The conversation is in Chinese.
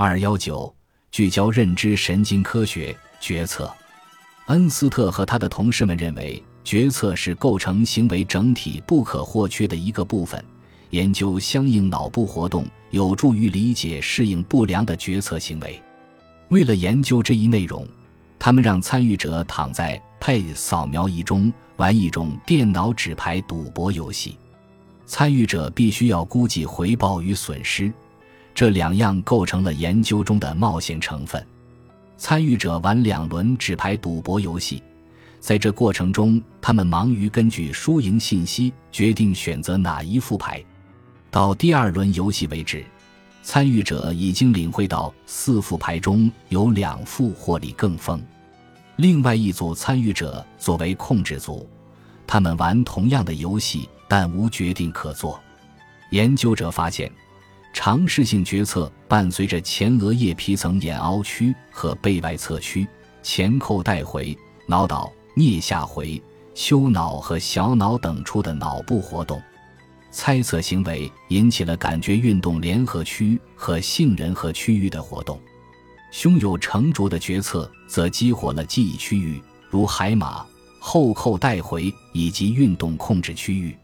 二幺九聚焦认知神经科学决策。恩斯特和他的同事们认为，决策是构成行为整体不可或缺的一个部分。研究相应脑部活动，有助于理解适应不良的决策行为。为了研究这一内容，他们让参与者躺在 PACE 扫描仪中玩一种电脑纸牌赌博游戏。参与者必须要估计回报与损失，这两样构成了研究中的冒险成分。参与者玩两轮纸牌赌博游戏，在这过程中，他们忙于根据输赢信息决定选择哪一副牌。到第二轮游戏为止，参与者已经领会到四副牌中有两副获利更丰。另外一组参与者作为控制组，他们玩同样的游戏，但无决定可做。研究者发现。尝试性决策伴随着前额叶皮层眼凹区和背外侧区、前扣带回、脑岛、颞下回、丘脑和小脑等处的脑部活动。猜测行为引起了感觉运动联合区和杏仁核区域的活动。胸有成竹的决策则激活了记忆区域，如海马、后扣带回以及运动控制区域。